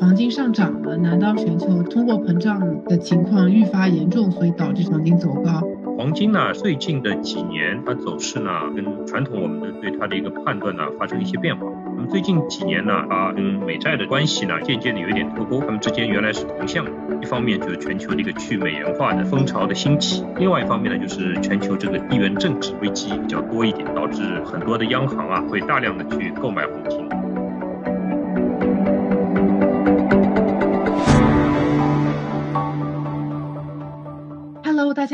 黄金上涨了，难道全球通货膨胀的情况愈发严重，所以导致黄金走高？黄金呢，最近的几年它走势呢，跟传统我们的对它的一个判断呢，发生一些变化。那么最近几年呢，它跟美债的关系呢，渐渐的有一点脱钩，它们之间原来是同向的。一方面就是全球的一个去美元化的风潮的兴起，另外一方面呢，就是全球这个地缘政治危机比较多一点，导致很多的央行啊，会大量的去购买黄金。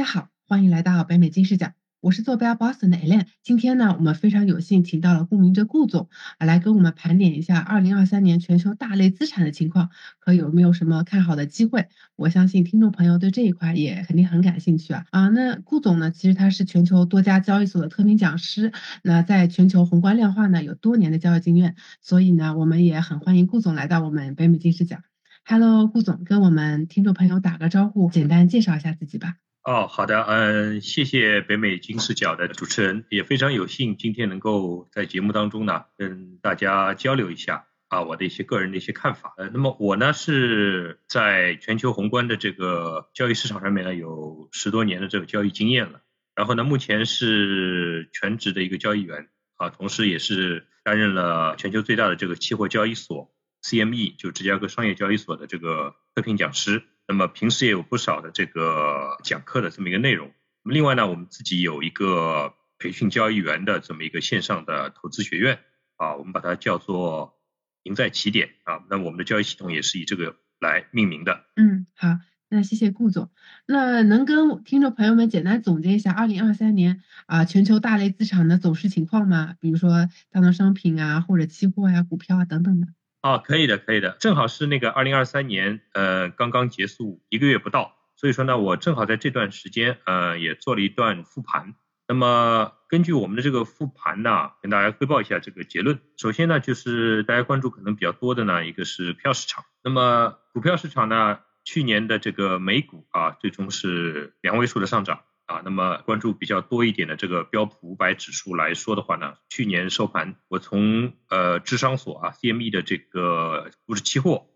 大家好。欢迎来到北美金视角，我是坐标 Boston 的 Elaine。今天呢，我们非常有幸请到了顾明哲顾总啊，来跟我们盘点一下2023年全球大类资产的情况和有没有什么看好的机会。我相信听众朋友对这一块也肯定很感兴趣啊啊！那顾总呢，其实他是全球多家交易所的特聘讲师，那在全球宏观量化呢有多年的交易经验，所以呢，我们也很欢迎顾总来到我们北美金视角。Hello，顾总，跟我们听众朋友打个招呼，简单介绍一下自己吧。哦，好的，嗯，谢谢北美金视角的主持人，也非常有幸今天能够在节目当中呢跟大家交流一下啊我的一些个人的一些看法。呃，那么我呢是在全球宏观的这个交易市场上面呢有十多年的这个交易经验了，然后呢目前是全职的一个交易员啊，同时也是担任了全球最大的这个期货交易所 CME 就芝加哥商业交易所的这个特聘讲师。那么平时也有不少的这个讲课的这么一个内容。那么另外呢，我们自己有一个培训交易员的这么一个线上的投资学院啊，我们把它叫做“赢在起点”啊。那我们的交易系统也是以这个来命名的。嗯，好，那谢谢顾总。那能跟听众朋友们简单总结一下二零二三年啊全球大类资产的走势情况吗？比如说大宗商品啊，或者期货呀、股票啊等等的。啊，可以的，可以的，正好是那个二零二三年，呃，刚刚结束一个月不到，所以说呢，我正好在这段时间，呃，也做了一段复盘。那么根据我们的这个复盘呢，跟大家汇报一下这个结论。首先呢，就是大家关注可能比较多的呢，一个是票市场。那么股票市场呢，去年的这个美股啊，最终是两位数的上涨。啊，那么关注比较多一点的这个标普五百指数来说的话呢，去年收盘，我从呃智商所啊 CME 的这个股指期货，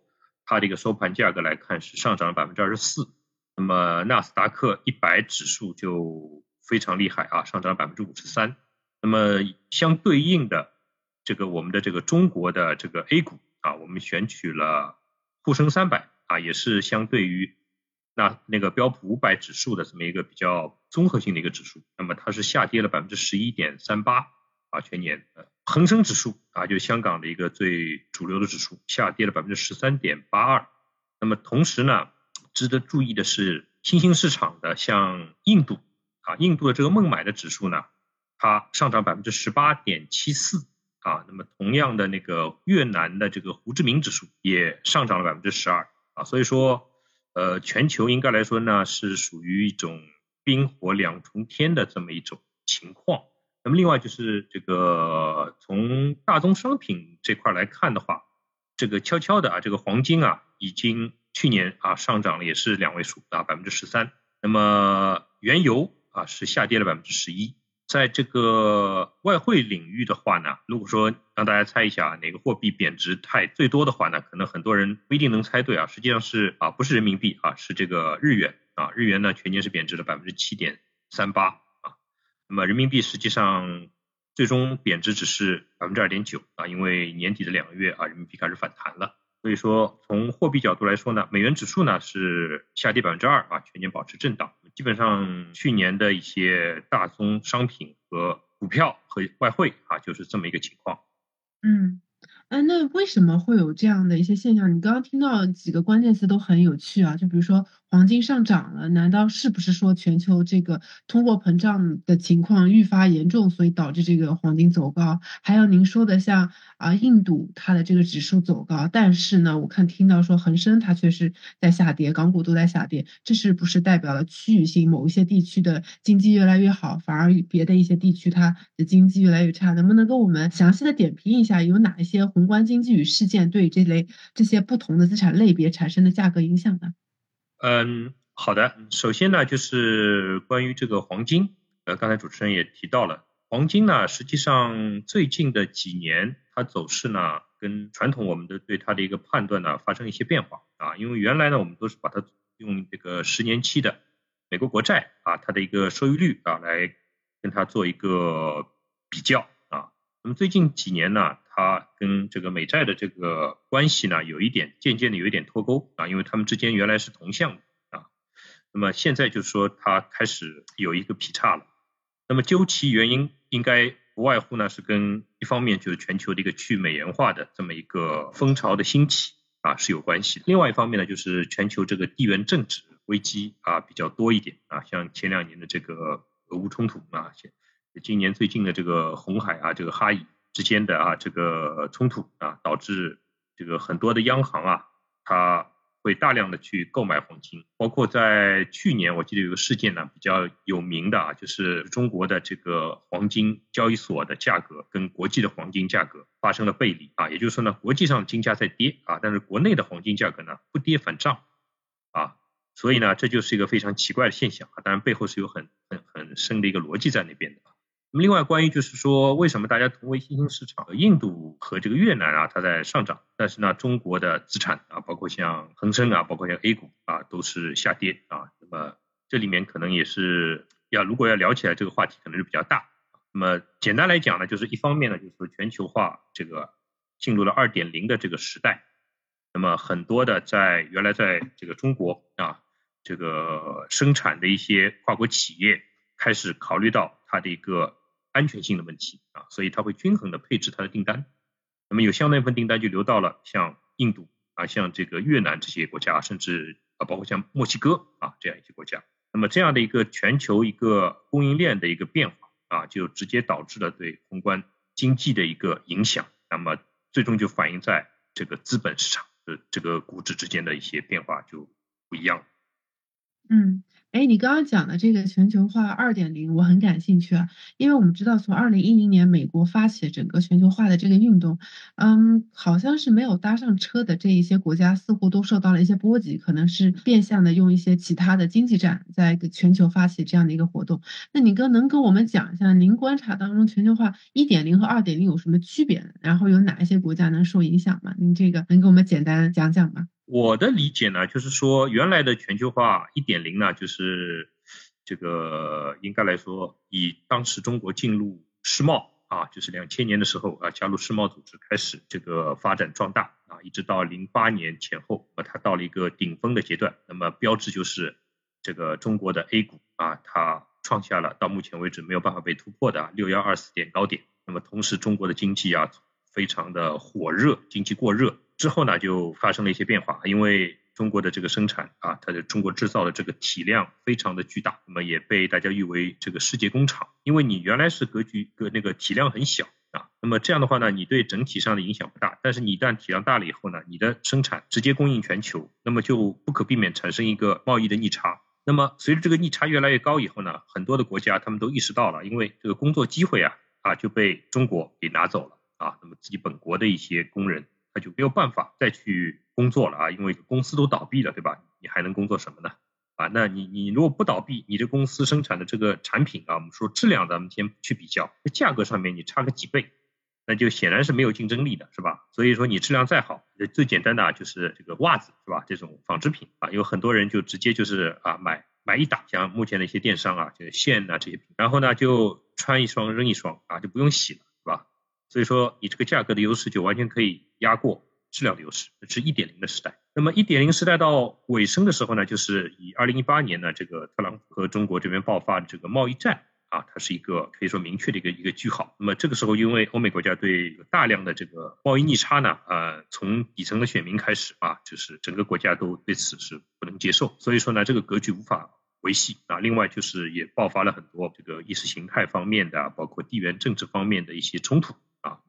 它的一个收盘价格来看是上涨了百分之二十四。那么纳斯达克一百指数就非常厉害啊，上涨了百分之五十三。那么相对应的这个我们的这个中国的这个 A 股啊，我们选取了沪深三百啊，也是相对于。那那个标普五百指数的这么一个比较综合性的一个指数，那么它是下跌了百分之十一点三八啊，全年。恒生指数啊，就香港的一个最主流的指数，下跌了百分之十三点八二。那么同时呢，值得注意的是，新兴市场的像印度啊，印度的这个孟买的指数呢，它上涨百分之十八点七四啊。那么同样的那个越南的这个胡志明指数也上涨了百分之十二啊。所以说。呃，全球应该来说呢，是属于一种冰火两重天的这么一种情况。那么另外就是这个从大宗商品这块来看的话，这个悄悄的啊，这个黄金啊，已经去年啊上涨了也是两位数啊，百分之十三。那么原油啊是下跌了百分之十一。在这个外汇领域的话呢，如果说让大家猜一下哪个货币贬值太最多的话呢，可能很多人不一定能猜对啊。实际上是啊，不是人民币啊，是这个日元啊。日元呢全年是贬值了百分之七点三八啊。那么人民币实际上最终贬值只是百分之二点九啊，因为年底的两个月啊，人民币开始反弹了。所以说从货币角度来说呢，美元指数呢是下跌百分之二啊，全年保持震荡。基本上去年的一些大宗商品和股票和外汇啊，就是这么一个情况。嗯，啊，那为什么会有这样的一些现象？你刚刚听到几个关键词都很有趣啊，就比如说。黄金上涨了，难道是不是说全球这个通货膨胀的情况愈发严重，所以导致这个黄金走高？还有您说的像啊印度它的这个指数走高，但是呢，我看听到说恒生它却是在下跌，港股都在下跌，这是不是代表了区域性某一些地区的经济越来越好，反而别的一些地区它的经济越来越差？能不能跟我们详细的点评一下，有哪一些宏观经济与事件对这类这些不同的资产类别产生的价格影响呢？嗯，好的。首先呢，就是关于这个黄金，呃，刚才主持人也提到了，黄金呢，实际上最近的几年它走势呢，跟传统我们的对它的一个判断呢发生一些变化啊，因为原来呢我们都是把它用这个十年期的美国国债啊它的一个收益率啊来跟它做一个比较啊，那么最近几年呢，它跟这个美债的这个关系呢有一点渐渐的有一点脱钩啊，因为它们之间原来是同向的啊，那么现在就是说它开始有一个劈叉了，那么究其原因应该。不外乎呢是跟一方面就是全球的一个去美元化的这么一个风潮的兴起啊是有关系的。另外一方面呢就是全球这个地缘政治危机啊比较多一点啊，像前两年的这个俄乌冲突啊，今年最近的这个红海啊这个哈以之间的啊这个冲突啊，导致这个很多的央行啊它。会大量的去购买黄金，包括在去年，我记得有个事件呢比较有名的啊，就是中国的这个黄金交易所的价格跟国际的黄金价格发生了背离啊，也就是说呢，国际上金价在跌啊，但是国内的黄金价格呢不跌反涨啊，所以呢这就是一个非常奇怪的现象啊，当然背后是有很很很深的一个逻辑在那边的。那么另外关于就是说，为什么大家同为新兴市场，印度和这个越南啊，它在上涨，但是呢，中国的资产啊，包括像恒生啊，包括像 A 股啊，都是下跌啊。那么这里面可能也是要，如果要聊起来这个话题，可能是比较大。那么简单来讲呢，就是一方面呢，就是全球化这个进入了二点零的这个时代，那么很多的在原来在这个中国啊，这个生产的一些跨国企业开始考虑到它的一个。安全性的问题啊，所以它会均衡的配置它的订单，那么有相当一部分订单就流到了像印度啊、像这个越南这些国家，甚至啊包括像墨西哥啊这样一些国家，那么这样的一个全球一个供应链的一个变化啊，就直接导致了对宏观经济的一个影响，那么最终就反映在这个资本市场的这个股指之间的一些变化就不一样。嗯。哎，你刚刚讲的这个全球化二点零，我很感兴趣啊，因为我们知道从二零一零年美国发起整个全球化的这个运动，嗯，好像是没有搭上车的这一些国家似乎都受到了一些波及，可能是变相的用一些其他的经济战在全球发起这样的一个活动。那你跟能跟我们讲一下，您观察当中全球化一点零和二点零有什么区别？然后有哪一些国家能受影响吗？您这个能给我们简单讲讲吗？我的理解呢，就是说原来的全球化一点零呢，就是这个应该来说，以当时中国进入世贸啊，就是两千年的时候啊，加入世贸组织开始这个发展壮大啊，一直到零八年前后啊，它到了一个顶峰的阶段。那么标志就是这个中国的 A 股啊，它创下了到目前为止没有办法被突破的六幺二四点高点。那么同时中国的经济啊，非常的火热，经济过热。之后呢，就发生了一些变化，因为中国的这个生产啊，它的中国制造的这个体量非常的巨大，那么也被大家誉为这个世界工厂。因为你原来是格局个那个体量很小啊，那么这样的话呢，你对整体上的影响不大。但是你一旦体量大了以后呢，你的生产直接供应全球，那么就不可避免产生一个贸易的逆差。那么随着这个逆差越来越高以后呢，很多的国家他们都意识到了，因为这个工作机会啊啊就被中国给拿走了啊，那么自己本国的一些工人。他就没有办法再去工作了啊，因为公司都倒闭了，对吧？你还能工作什么呢？啊，那你你如果不倒闭，你这公司生产的这个产品啊，我们说质量咱们先去比较，价格上面你差个几倍，那就显然是没有竞争力的，是吧？所以说你质量再好，最简单的啊就是这个袜子，是吧？这种纺织品啊，有很多人就直接就是啊买买一打，像目前的一些电商啊，就是线啊这些，然后呢就穿一双扔一双啊，就不用洗了。所以说，你这个价格的优势就完全可以压过质量的优势，是一点零的时代。那么一点零时代到尾声的时候呢，就是以二零一八年呢，这个特朗普和中国这边爆发的这个贸易战啊，它是一个可以说明确的一个一个句号。那么这个时候，因为欧美国家对大量的这个贸易逆差呢，呃，从底层的选民开始啊，就是整个国家都对此是不能接受。所以说呢，这个格局无法维系啊。另外就是也爆发了很多这个意识形态方面的，包括地缘政治方面的一些冲突。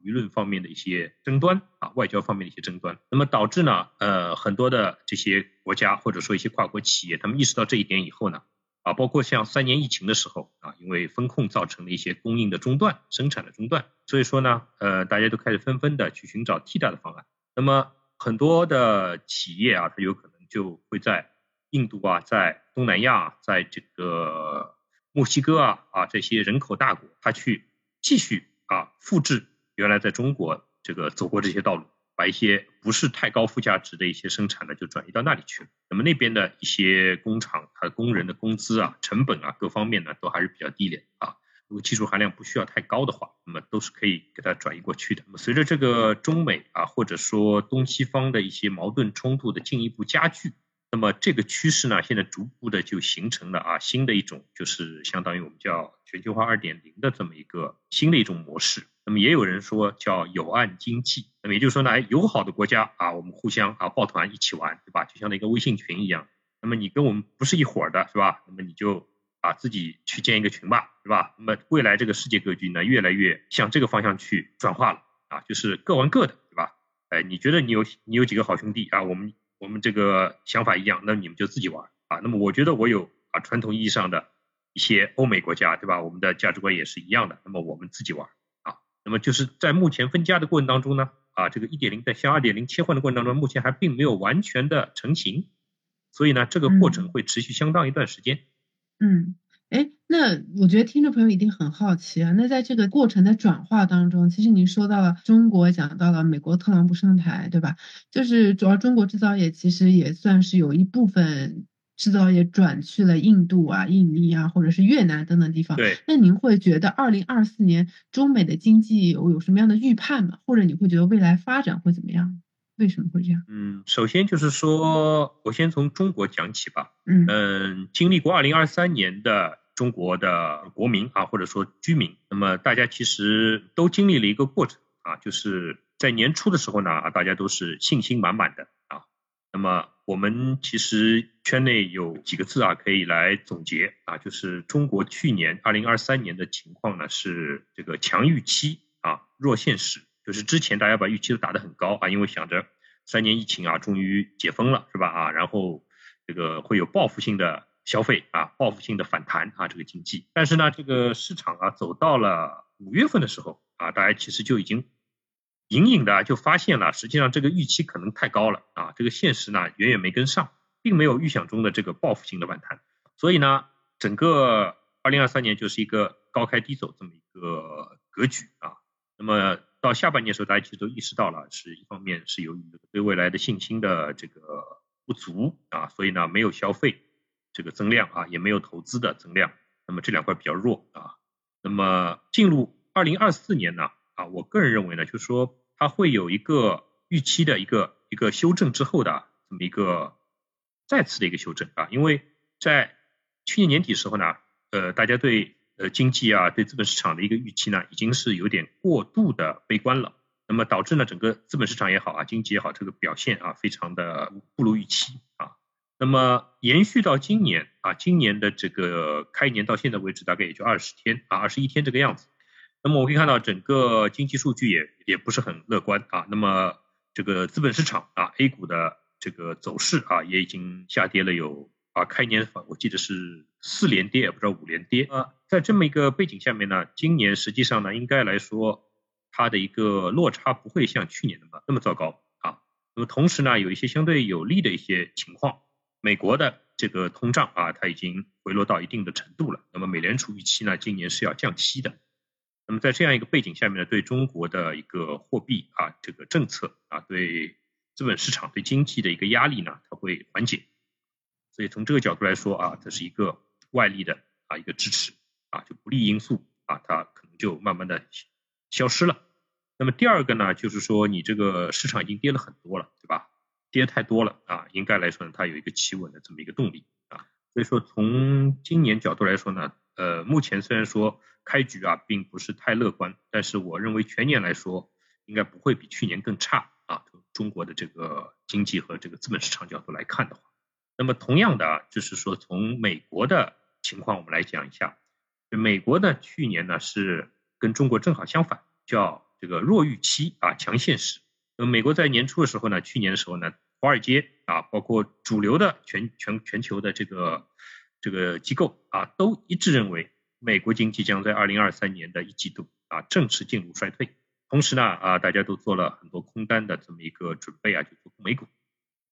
舆论方面的一些争端啊，外交方面的一些争端，那么导致呢，呃，很多的这些国家或者说一些跨国企业，他们意识到这一点以后呢，啊，包括像三年疫情的时候啊，因为风控造成了一些供应的中断、生产的中断，所以说呢，呃，大家都开始纷纷的去寻找替代的方案。那么很多的企业啊，它有可能就会在印度啊，在东南亚，在这个墨西哥啊啊这些人口大国，它去继续啊复制。原来在中国这个走过这些道路把一些不是太高附加值的一些生产呢，就转移到那里去了。那么那边的一些工厂，它工人的工资啊、成本啊各方面呢，都还是比较低廉啊。如果技术含量不需要太高的话，那么都是可以给它转移过去的。那么随着这个中美啊，或者说东西方的一些矛盾冲突的进一步加剧，那么这个趋势呢，现在逐步的就形成了啊新的一种，就是相当于我们叫全球化二点零的这么一个新的一种模式。那么也有人说叫友岸经济，那么也就是说呢，友好的国家啊，我们互相啊抱团一起玩，对吧？就像那个微信群一样。那么你跟我们不是一伙的，是吧？那么你就。啊，自己去建一个群吧，是吧？那么未来这个世界格局呢，越来越向这个方向去转化了啊，就是各玩各的，对吧？哎，你觉得你有你有几个好兄弟啊？我们我们这个想法一样，那你们就自己玩啊。那么我觉得我有啊，传统意义上的一些欧美国家，对吧？我们的价值观也是一样的，那么我们自己玩。那么就是在目前分家的过程当中呢，啊，这个一点零在向二点零切换的过程当中，目前还并没有完全的成型，所以呢，这个过程会持续相当一段时间。嗯，哎，那我觉得听众朋友一定很好奇啊。那在这个过程的转化当中，其实您说到了中国，讲到了美国特朗普上台，对吧？就是主要中国制造业其实也算是有一部分制造业转去了印度啊、印尼啊，或者是越南等等地方。对。那您会觉得二零二四年中美的经济有有什么样的预判吗？或者你会觉得未来发展会怎么样？为什么会这样？嗯，首先就是说，我先从中国讲起吧。嗯嗯，经历过二零二三年的中国的国民啊，或者说居民，那么大家其实都经历了一个过程啊，就是在年初的时候呢啊，大家都是信心满满的啊。那么我们其实圈内有几个字啊，可以来总结啊，就是中国去年二零二三年的情况呢是这个强预期啊，弱现实。就是之前大家把预期都打得很高啊，因为想着三年疫情啊，终于解封了，是吧？啊，然后这个会有报复性的消费啊，报复性的反弹啊，这个经济。但是呢，这个市场啊，走到了五月份的时候啊，大家其实就已经隐隐的就发现了，实际上这个预期可能太高了啊，这个现实呢远远没跟上，并没有预想中的这个报复性的反弹。所以呢，整个二零二三年就是一个高开低走这么一个格局啊。那么到下半年的时候，大家其实都意识到了，是一方面是由于对未来的信心的这个不足啊，所以呢没有消费这个增量啊，也没有投资的增量，那么这两块比较弱啊。那么进入二零二四年呢啊，我个人认为呢，就是说它会有一个预期的一个一个修正之后的这么一个再次的一个修正啊，因为在去年年底时候呢，呃，大家对呃，经济啊，对资本市场的一个预期呢，已经是有点过度的悲观了。那么导致呢，整个资本市场也好啊，经济也好，这个表现啊，非常的不如预期啊。那么延续到今年啊，今年的这个开年到现在为止，大概也就二十天啊，二十一天这个样子。那么我可以看到，整个经济数据也也不是很乐观啊。那么这个资本市场啊，A 股的这个走势啊，也已经下跌了有。啊，开年我记得是四连跌，也不知道五连跌啊。在这么一个背景下面呢，今年实际上呢，应该来说它的一个落差不会像去年那么那么糟糕啊。那么同时呢，有一些相对有利的一些情况，美国的这个通胀啊，它已经回落到一定的程度了。那么美联储预期呢，今年是要降息的。那么在这样一个背景下面呢，对中国的一个货币啊这个政策啊，对资本市场对经济的一个压力呢，它会缓解。所以从这个角度来说啊，这是一个外力的啊一个支持啊，就不利因素啊，它可能就慢慢的消失了。那么第二个呢，就是说你这个市场已经跌了很多了，对吧？跌太多了啊，应该来说呢，它有一个企稳的这么一个动力啊。所以说从今年角度来说呢，呃，目前虽然说开局啊并不是太乐观，但是我认为全年来说应该不会比去年更差啊。从中国的这个经济和这个资本市场角度来看的话。那么同样的啊，就是说从美国的情况我们来讲一下，美国的去年呢是跟中国正好相反，叫这个弱预期啊强现实。那么美国在年初的时候呢，去年的时候呢，华尔街啊，包括主流的全全全球的这个这个机构啊，都一致认为美国经济将在二零二三年的一季度啊正式进入衰退。同时呢啊，大家都做了很多空单的这么一个准备啊，就做美股。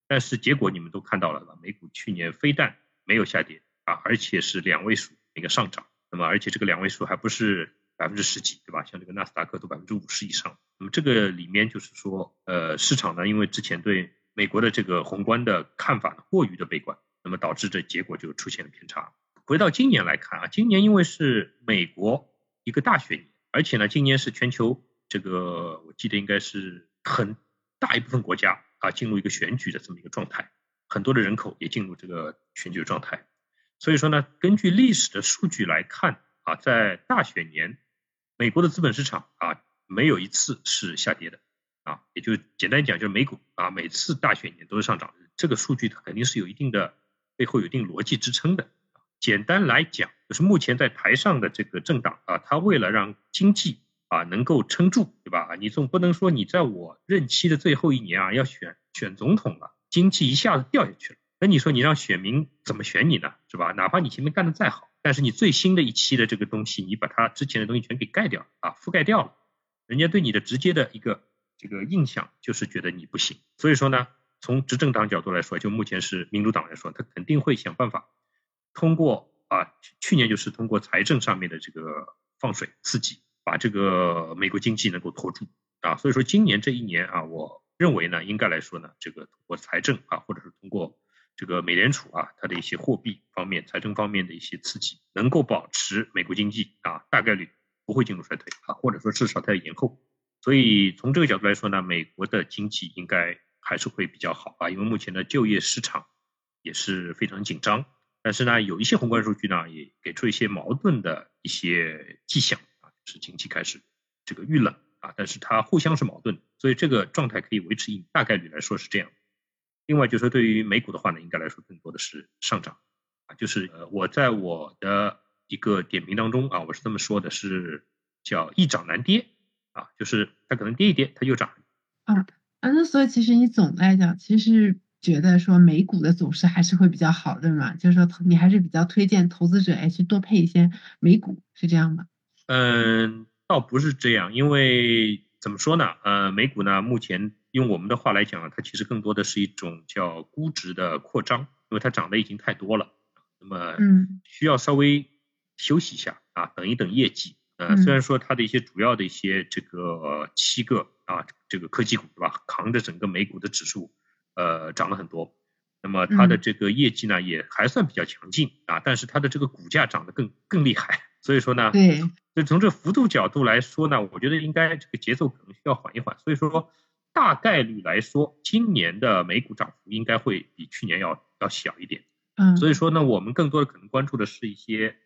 但是结果你们都看到了，吧？美股去年非但没有下跌啊，而且是两位数一个上涨。那么而且这个两位数还不是百分之十几，对吧？像这个纳斯达克都百分之五十以上。那那么这个里面就是说，呃，市场呢，因为之前对美国的这个宏观的看法过于的悲观，那么导致这结果就出现了偏差。回到今年来看啊，今年因为是美国一个大选年，而且呢，今年是全球这个我记得应该是很大一部分国家啊进入一个选举的这么一个状态，很多的人口也进入这个选举状态。所以说呢，根据历史的数据来看啊，在大选年，美国的资本市场啊。没有一次是下跌的啊，也就简单讲，就是美股啊，每次大选年都是上涨，这个数据它肯定是有一定的背后有一定逻辑支撑的。简单来讲，就是目前在台上的这个政党啊，他为了让经济啊能够撑住，对吧？你总不能说你在我任期的最后一年啊要选选总统了，经济一下子掉下去了，那你说你让选民怎么选你呢？是吧？哪怕你前面干的再好，但是你最新的一期的这个东西，你把它之前的东西全给盖掉啊，覆盖掉了。人家对你的直接的一个这个印象就是觉得你不行，所以说呢，从执政党角度来说，就目前是民主党来说，他肯定会想办法通过啊，去年就是通过财政上面的这个放水刺激，把这个美国经济能够拖住啊。所以说今年这一年啊，我认为呢，应该来说呢，这个通过财政啊，或者是通过这个美联储啊，它的一些货币方面、财政方面的一些刺激，能够保持美国经济啊大概率。不会进入衰退啊，或者说至少它要延后，所以从这个角度来说呢，美国的经济应该还是会比较好啊，因为目前的就业市场也是非常紧张，但是呢，有一些宏观数据呢也给出一些矛盾的一些迹象啊，是经济开始这个遇冷啊，但是它互相是矛盾，所以这个状态可以维持一大概率来说是这样。另外就是对于美股的话呢，应该来说更多的是上涨啊，就是呃我在我的。一个点评当中啊，我是这么说的，是叫易涨难跌啊，就是它可能跌一跌，它就涨。啊啊，那所以其实你总的来讲，其实觉得说美股的走势还是会比较好的嘛，就是说你还是比较推荐投资者哎去多配一些美股，是这样吗？嗯，倒不是这样，因为怎么说呢？呃，美股呢，目前用我们的话来讲啊，它其实更多的是一种叫估值的扩张，因为它涨得已经太多了，那么嗯，需要稍微。休息一下啊，等一等业绩。呃，虽然说它的一些主要的一些这个七个啊，这个科技股对吧，扛着整个美股的指数，呃，涨了很多。那么它的这个业绩呢，也还算比较强劲啊，但是它的这个股价涨得更更厉害。所以说呢，对，就从这幅度角度来说呢，我觉得应该这个节奏可能需要缓一缓。所以说，大概率来说，今年的美股涨幅应该会比去年要要小一点。嗯，所以说呢，我们更多的可能关注的是一些。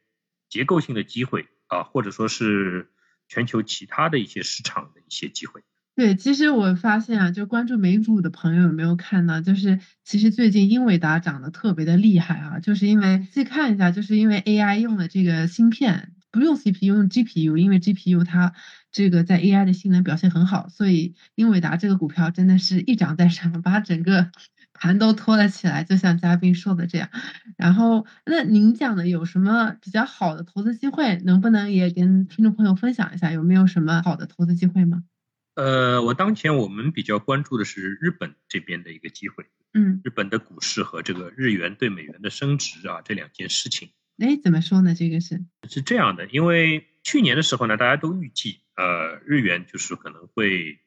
结构性的机会啊，或者说是全球其他的一些市场的一些机会。对，其实我发现啊，就关注美股的朋友有没有看到，就是其实最近英伟达涨得特别的厉害啊，就是因为细看一下，就是因为 AI 用的这个芯片不用 CPU 用 GPU，因为 GPU 它这个在 AI 的性能表现很好，所以英伟达这个股票真的是一涨再涨，把整个。盘都托了起来，就像嘉宾说的这样。然后，那您讲的有什么比较好的投资机会？能不能也跟听众朋友分享一下？有没有什么好的投资机会吗？呃，我当前我们比较关注的是日本这边的一个机会。嗯，日本的股市和这个日元对美元的升值啊，这两件事情。哎，怎么说呢？这个是是这样的，因为去年的时候呢，大家都预计，呃，日元就是可能会。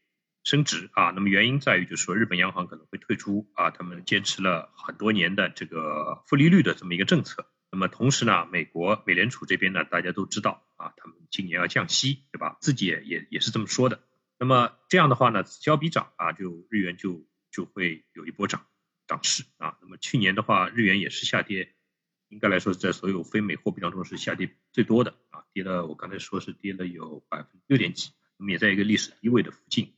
升值啊，那么原因在于就是说日本央行可能会退出啊，他们坚持了很多年的这个负利率的这么一个政策。那么同时呢，美国美联储这边呢，大家都知道啊，他们今年要降息，对吧？自己也也也是这么说的。那么这样的话呢，此消彼长啊，就日元就就会有一波涨涨势啊。那么去年的话，日元也是下跌，应该来说是在所有非美货币当中是下跌最多的啊，跌了我刚才说是跌了有百分之六点几，那么也在一个历史低位的附近。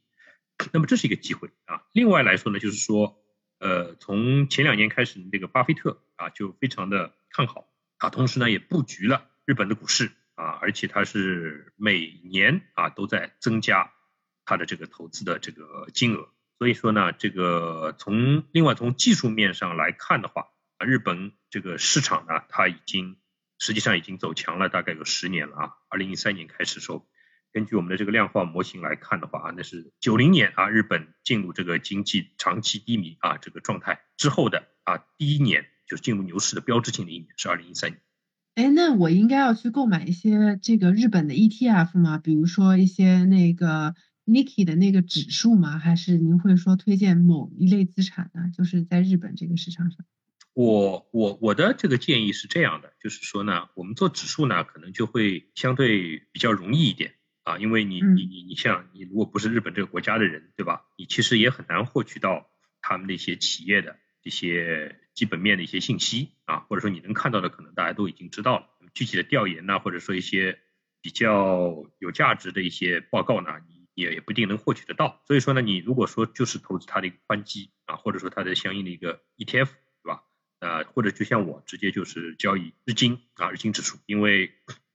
那么这是一个机会啊。另外来说呢，就是说，呃，从前两年开始，这个巴菲特啊就非常的看好啊，同时呢也布局了日本的股市啊，而且他是每年啊都在增加他的这个投资的这个金额。所以说呢，这个从另外从技术面上来看的话，啊，日本这个市场呢，它已经实际上已经走强了，大概有十年了啊。二零一三年开始时候。根据我们的这个量化模型来看的话啊，那是九零年啊，日本进入这个经济长期低迷啊这个状态之后的啊第一年，就是进入牛市的标志性的一年是二零一三年。哎，那我应该要去购买一些这个日本的 ETF 吗？比如说一些那个 Niki 的那个指数吗？还是您会说推荐某一类资产呢？就是在日本这个市场上。我我我的这个建议是这样的，就是说呢，我们做指数呢，可能就会相对比较容易一点啊，因为你你你你像你如果不是日本这个国家的人，对吧？你其实也很难获取到他们那些企业的这些基本面的一些信息啊，或者说你能看到的，可能大家都已经知道了。具体的调研呢，或者说一些比较有价值的一些报告呢，你也也不一定能获取得到。所以说呢，你如果说就是投资它的一个宽基啊，或者说它的相应的一个 ETF 对吧。呃，或者就像我直接就是交易日经啊，日经指数，因为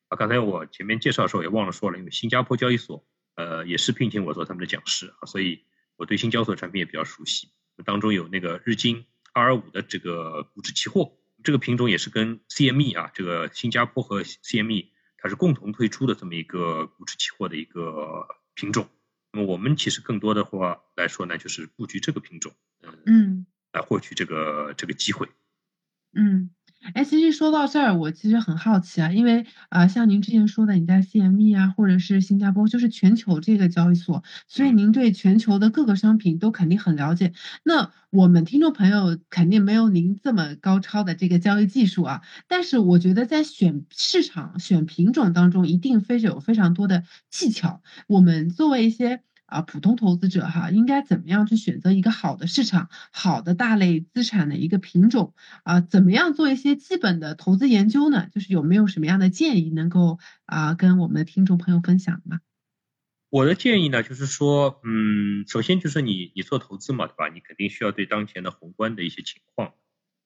啊，刚才我前面介绍的时候也忘了说了，因为新加坡交易所呃也是聘请我做他们的讲师啊，所以我对新交所产品也比较熟悉。当中有那个日经二二五的这个股指期货，这个品种也是跟 CME 啊，这个新加坡和 CME 它是共同推出的这么一个股指期货的一个品种。那么我们其实更多的话来说呢，就是布局这个品种，嗯，来获取这个这个机会。嗯，哎，其实说到这儿，我其实很好奇啊，因为啊，像您之前说的，你在 CME 啊，或者是新加坡，就是全球这个交易所，所以您对全球的各个商品都肯定很了解。那我们听众朋友肯定没有您这么高超的这个交易技术啊，但是我觉得在选市场、选品种当中，一定非有非常多的技巧。我们作为一些。啊，普通投资者哈，应该怎么样去选择一个好的市场、好的大类资产的一个品种啊？怎么样做一些基本的投资研究呢？就是有没有什么样的建议能够啊跟我们的听众朋友分享吗？我的建议呢，就是说，嗯，首先就是你你做投资嘛，对吧？你肯定需要对当前的宏观的一些情况，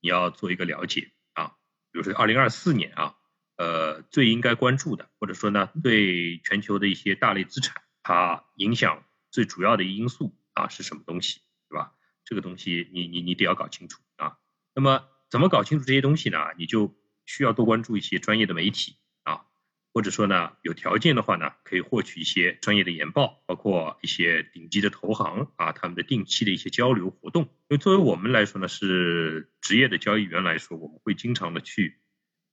你要做一个了解啊。比如说二零二四年啊，呃，最应该关注的，或者说呢，对全球的一些大类资产，它影响。最主要的因素啊是什么东西，对吧？这个东西你你你得要搞清楚啊。那么怎么搞清楚这些东西呢？你就需要多关注一些专业的媒体啊，或者说呢，有条件的话呢，可以获取一些专业的研报，包括一些顶级的投行啊，他们的定期的一些交流活动。因为作为我们来说呢，是职业的交易员来说，我们会经常的去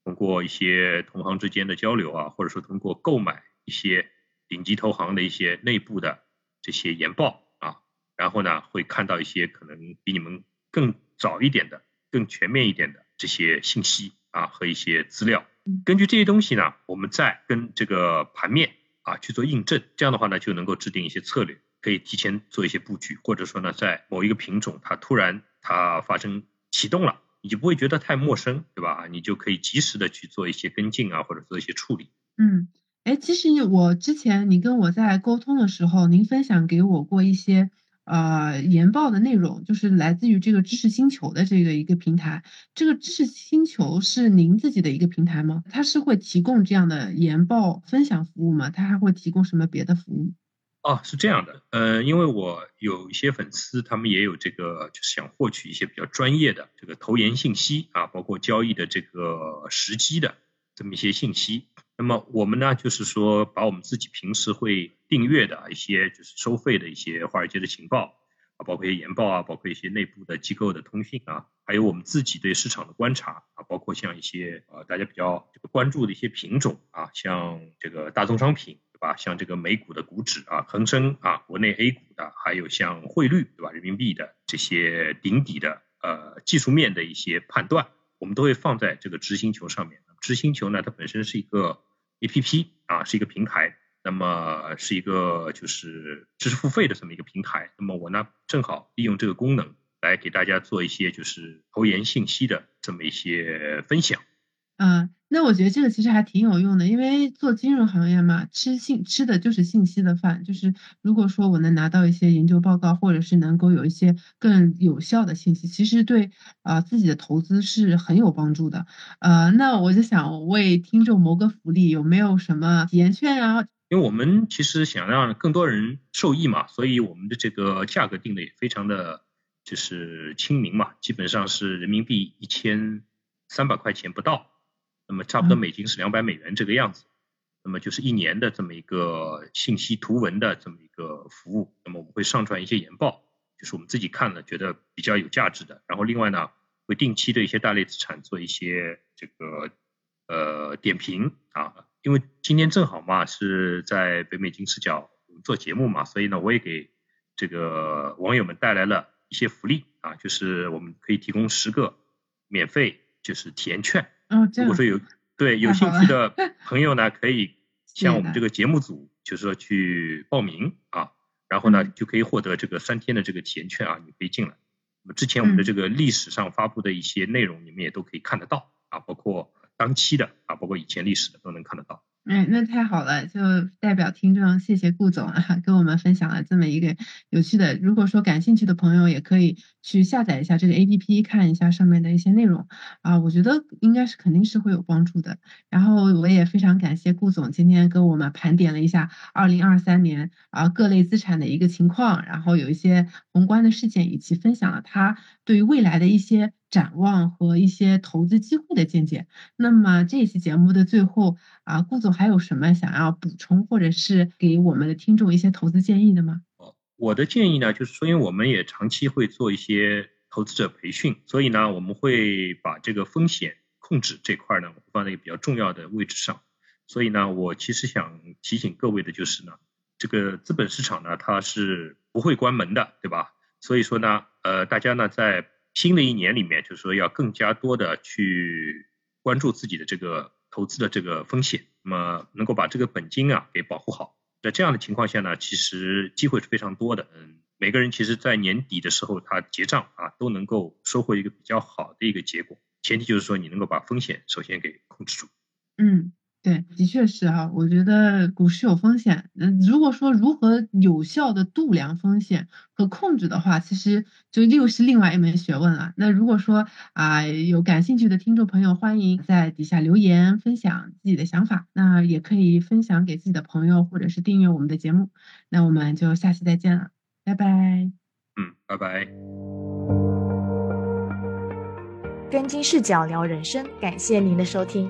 通过一些同行之间的交流啊，或者说通过购买一些顶级投行的一些内部的。这些研报啊，然后呢，会看到一些可能比你们更早一点的、更全面一点的这些信息啊和一些资料。根据这些东西呢，我们再跟这个盘面啊去做印证，这样的话呢，就能够制定一些策略，可以提前做一些布局，或者说呢，在某一个品种它突然它发生启动了，你就不会觉得太陌生，对吧？你就可以及时的去做一些跟进啊，或者做一些处理。嗯。哎，其实我之前你跟我在沟通的时候，您分享给我过一些呃研报的内容，就是来自于这个知识星球的这个一个平台。这个知识星球是您自己的一个平台吗？它是会提供这样的研报分享服务吗？它还会提供什么别的服务？哦，是这样的，呃，因为我有一些粉丝，他们也有这个，就是想获取一些比较专业的这个投研信息啊，包括交易的这个时机的这么一些信息。那么我们呢，就是说把我们自己平时会订阅的一些就是收费的一些华尔街的情报啊，包括一些研报啊，包括一些内部的机构的通讯啊，还有我们自己对市场的观察啊，包括像一些呃大家比较这个关注的一些品种啊，像这个大宗商品对吧？像这个美股的股指啊，恒生啊，国内 A 股的，还有像汇率对吧？人民币的这些顶底的呃技术面的一些判断，我们都会放在这个知星球上面。知星球呢，它本身是一个。A P P 啊是一个平台，那么是一个就是知识付费的这么一个平台。那么我呢正好利用这个功能来给大家做一些就是投研信息的这么一些分享。嗯，那我觉得这个其实还挺有用的，因为做金融行业嘛，吃信吃的就是信息的饭。就是如果说我能拿到一些研究报告，或者是能够有一些更有效的信息，其实对啊自己的投资是很有帮助的。呃，那我就想为听众谋个福利，有没有什么体验券啊？因为我们其实想让更多人受益嘛，所以我们的这个价格定的也非常的就是亲民嘛，基本上是人民币一千三百块钱不到。那么差不多美金是两百美元这个样子，那么就是一年的这么一个信息图文的这么一个服务。那么我们会上传一些研报，就是我们自己看了觉得比较有价值的。然后另外呢，会定期对一些大类资产做一些这个呃点评啊，因为今天正好嘛是在北美金视角们做节目嘛，所以呢，我也给这个网友们带来了一些福利啊，就是我们可以提供十个免费就是体验券。如果说有对有兴趣的 朋友呢，可以向我们这个节目组，就是说去报名啊，然后呢就可以获得这个三天的这个体验券啊，你可以进来。那么之前我们的这个历史上发布的一些内容，你们也都可以看得到啊，包括当期的啊，包括以前历史的都能看得到。哎，那太好了，就代表听众谢谢顾总啊，跟我们分享了这么一个有趣的。如果说感兴趣的朋友，也可以去下载一下这个 A P P，看一下上面的一些内容啊，我觉得应该是肯定是会有帮助的。然后我也非常感谢顾总今天跟我们盘点了一下二零二三年啊各类资产的一个情况，然后有一些宏观的事件，以及分享了他对于未来的一些。展望和一些投资机会的见解。那么这一期节目的最后啊，顾总还有什么想要补充，或者是给我们的听众一些投资建议的吗？哦，我的建议呢，就是说，因为我们也长期会做一些投资者培训，所以呢，我们会把这个风险控制这块呢放在一个比较重要的位置上。所以呢，我其实想提醒各位的就是呢，这个资本市场呢，它是不会关门的，对吧？所以说呢，呃，大家呢在新的一年里面，就是说要更加多的去关注自己的这个投资的这个风险，那么能够把这个本金啊给保护好。在这样的情况下呢，其实机会是非常多的。嗯，每个人其实在年底的时候他结账啊，都能够收获一个比较好的一个结果。前提就是说你能够把风险首先给控制住。嗯。对，的确是哈，我觉得股市有风险。嗯，如果说如何有效的度量风险和控制的话，其实就又是另外一门学问了。那如果说啊，有感兴趣的听众朋友，欢迎在底下留言分享自己的想法。那也可以分享给自己的朋友，或者是订阅我们的节目。那我们就下期再见了，拜拜。嗯，拜拜。跟金视角聊人生，感谢您的收听。